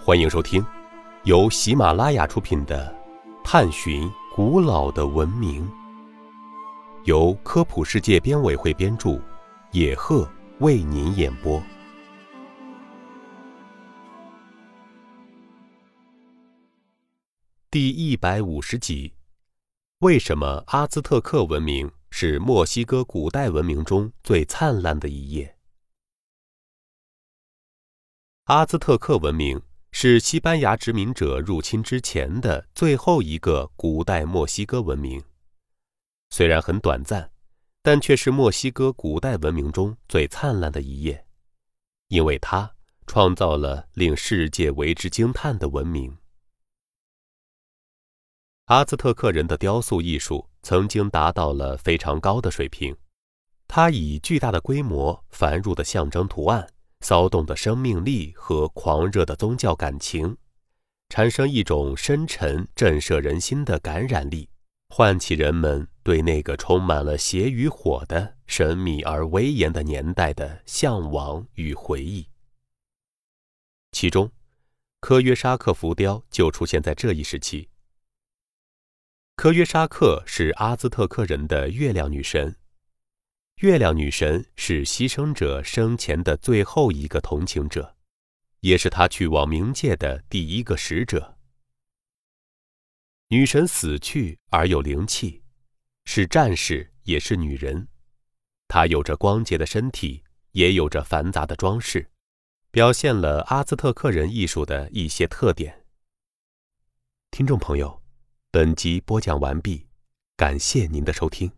欢迎收听由喜马拉雅出品的《探寻古老的文明》，由科普世界编委会编著，野鹤为您演播。第一百五十集：为什么阿兹特克文明是墨西哥古代文明中最灿烂的一页？阿兹特克文明是西班牙殖民者入侵之前的最后一个古代墨西哥文明，虽然很短暂，但却是墨西哥古代文明中最灿烂的一页，因为它创造了令世界为之惊叹的文明。阿兹特克人的雕塑艺术曾经达到了非常高的水平，它以巨大的规模、繁缛的象征图案。骚动的生命力和狂热的宗教感情，产生一种深沉、震慑人心的感染力，唤起人们对那个充满了血与火的神秘而威严的年代的向往与回忆。其中，科约沙克浮雕就出现在这一时期。科约沙克是阿兹特克人的月亮女神。月亮女神是牺牲者生前的最后一个同情者，也是他去往冥界的第一个使者。女神死去而有灵气，是战士也是女人。她有着光洁的身体，也有着繁杂的装饰，表现了阿兹特克人艺术的一些特点。听众朋友，本集播讲完毕，感谢您的收听。